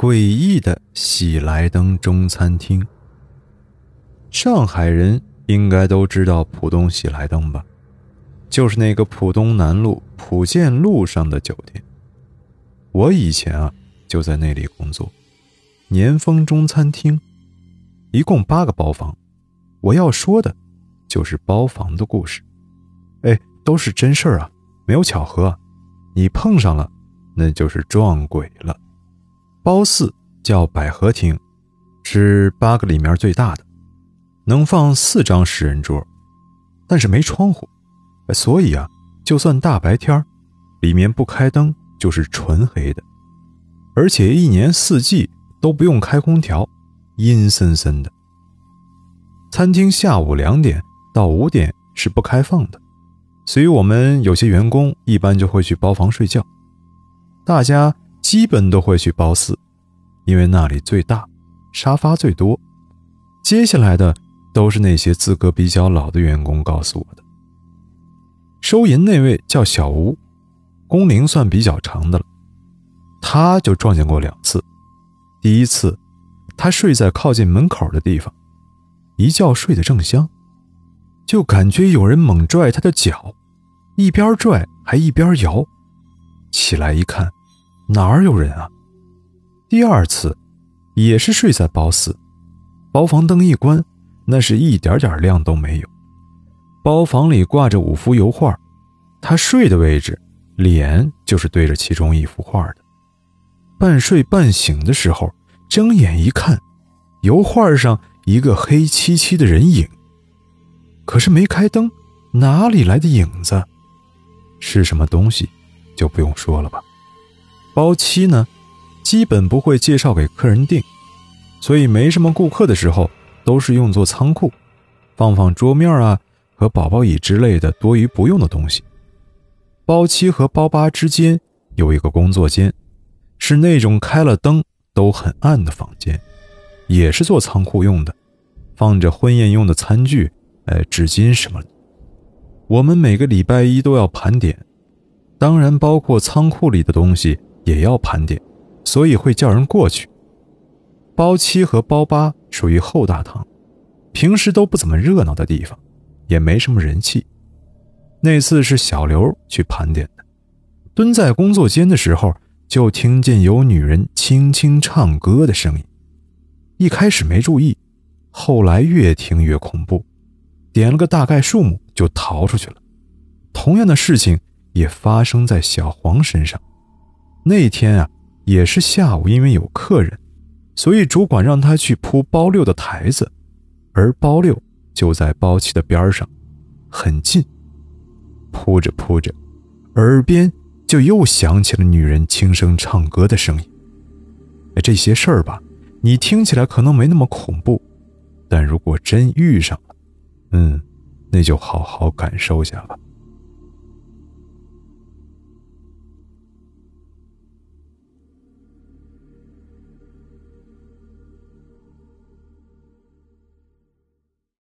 诡异的喜来登中餐厅。上海人应该都知道浦东喜来登吧？就是那个浦东南路浦建路上的酒店。我以前啊就在那里工作。年丰中餐厅，一共八个包房。我要说的，就是包房的故事。哎，都是真事儿啊，没有巧合。你碰上了，那就是撞鬼了。包四叫百合厅，是八个里面最大的，能放四张十人桌，但是没窗户，所以啊，就算大白天里面不开灯就是纯黑的，而且一年四季都不用开空调，阴森森的。餐厅下午两点到五点是不开放的，所以我们有些员工一般就会去包房睡觉，大家。基本都会去包四，因为那里最大，沙发最多。接下来的都是那些资格比较老的员工告诉我的。收银那位叫小吴，工龄算比较长的了，他就撞见过两次。第一次，他睡在靠近门口的地方，一觉睡得正香，就感觉有人猛拽他的脚，一边拽还一边摇。起来一看。哪儿有人啊？第二次，也是睡在包四，包房灯一关，那是一点点亮都没有。包房里挂着五幅油画，他睡的位置，脸就是对着其中一幅画的。半睡半醒的时候，睁眼一看，油画上一个黑漆漆的人影。可是没开灯，哪里来的影子？是什么东西，就不用说了吧。包七呢，基本不会介绍给客人订，所以没什么顾客的时候，都是用作仓库，放放桌面啊和宝宝椅之类的多余不用的东西。包七和包八之间有一个工作间，是那种开了灯都很暗的房间，也是做仓库用的，放着婚宴用的餐具、哎纸巾什么的。我们每个礼拜一都要盘点，当然包括仓库里的东西。也要盘点，所以会叫人过去。包七和包八属于后大堂，平时都不怎么热闹的地方，也没什么人气。那次是小刘去盘点的，蹲在工作间的时候，就听见有女人轻轻唱歌的声音。一开始没注意，后来越听越恐怖，点了个大概数目就逃出去了。同样的事情也发生在小黄身上。那天啊，也是下午，因为有客人，所以主管让他去铺包六的台子，而包六就在包七的边上，很近。铺着铺着，耳边就又响起了女人轻声唱歌的声音。这些事儿吧，你听起来可能没那么恐怖，但如果真遇上了，嗯，那就好好感受一下吧。